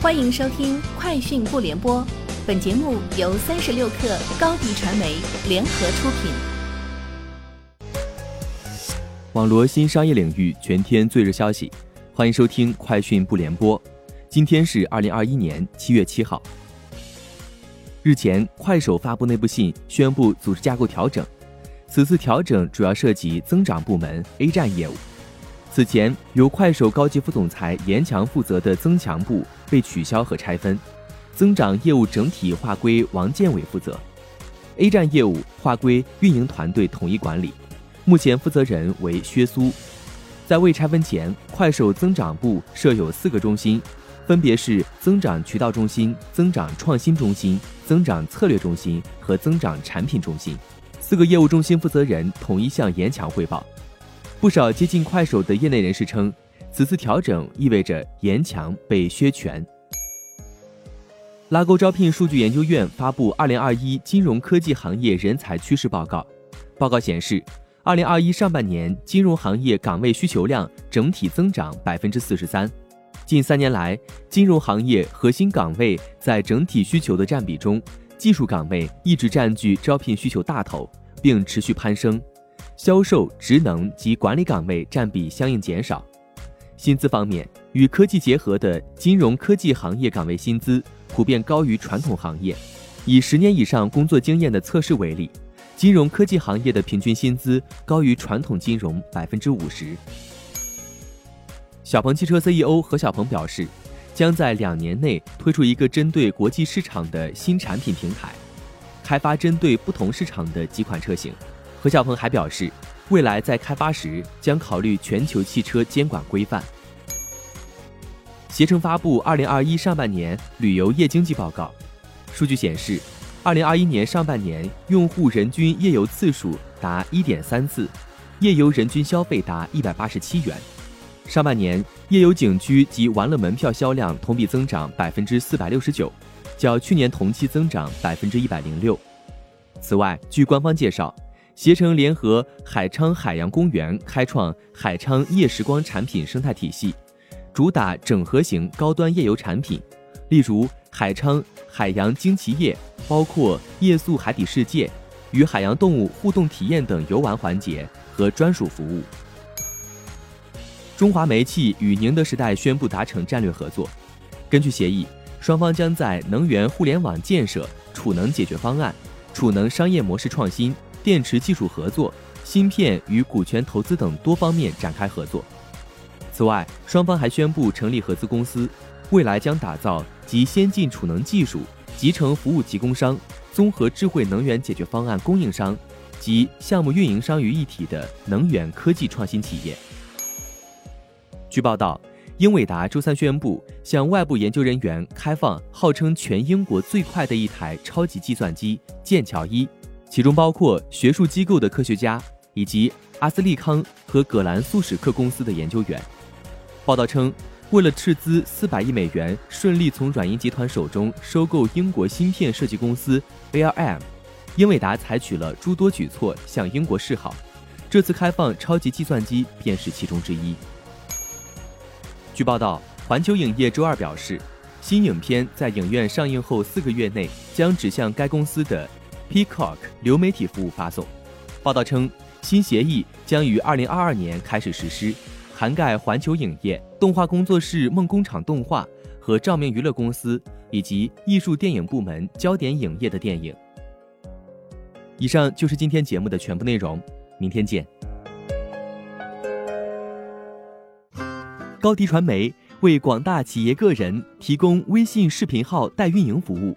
欢迎收听《快讯不联播》，本节目由三十六克高低传媒联合出品。网罗新商业领域全天最热消息，欢迎收听《快讯不联播》。今天是二零二一年七月七号。日前，快手发布内部信，宣布组织架构调整。此次调整主要涉及增长部门 A 站业务。此前由快手高级副总裁严强负责的增强部被取消和拆分，增长业务整体划归王建伟负责，A 站业务划归运营团队统一管理，目前负责人为薛苏。在未拆分前，快手增长部设有四个中心，分别是增长渠道中心、增长创新中心、增长策略中心和增长产品中心，四个业务中心负责人统一向严强汇报。不少接近快手的业内人士称，此次调整意味着严强被削权。拉钩招聘数据研究院发布《二零二一金融科技行业人才趋势报告》，报告显示，二零二一上半年金融行业岗位需求量整体增长百分之四十三。近三年来，金融行业核心岗位在整体需求的占比中，技术岗位一直占据招聘需求大头，并持续攀升。销售、职能及管理岗位占比相应减少。薪资方面，与科技结合的金融科技行业岗位薪资普遍高于传统行业。以十年以上工作经验的测试为例，金融科技行业的平均薪资高于传统金融百分之五十。小鹏汽车 CEO 何小鹏表示，将在两年内推出一个针对国际市场的新产品平台，开发针对不同市场的几款车型。何小鹏还表示，未来在开发时将考虑全球汽车监管规范。携程发布二零二一上半年旅游业经济报告，数据显示，二零二一年上半年用户人均夜游次数达一点三次，夜游人均消费达一百八十七元。上半年夜游景区及玩乐门票销量同比增长百分之四百六十九，较去年同期增长百分之一百零六。此外，据官方介绍。携程联合海昌海洋公园开创海昌夜时光产品生态体系，主打整合型高端夜游产品，例如海昌海洋惊奇夜，包括夜宿海底世界、与海洋动物互动体验等游玩环节和专属服务。中华煤气与宁德时代宣布达成战略合作，根据协议，双方将在能源互联网建设、储能解决方案、储能商业模式创新。电池技术合作、芯片与股权投资等多方面展开合作。此外，双方还宣布成立合资公司，未来将打造集先进储能技术、集成服务提供商、综合智慧能源解决方案供应商及项目运营商于一体的能源科技创新企业。据报道，英伟达周三宣布向外部研究人员开放号称全英国最快的一台超级计算机——剑桥一。其中包括学术机构的科学家以及阿斯利康和葛兰素史克公司的研究员。报道称，为了斥资四百亿美元顺利从软银集团手中收购英国芯片设计公司 ARM，英伟达采取了诸多举措向英国示好。这次开放超级计算机便是其中之一。据报道，环球影业周二表示，新影片在影院上映后四个月内将指向该公司的。Peacock 流媒体服务发送。报道称，新协议将于二零二二年开始实施，涵盖环球影业、动画工作室梦工厂动画和照明娱乐公司以及艺术电影部门焦点影业的电影。以上就是今天节目的全部内容，明天见。高迪传媒为广大企业个人提供微信视频号代运营服务。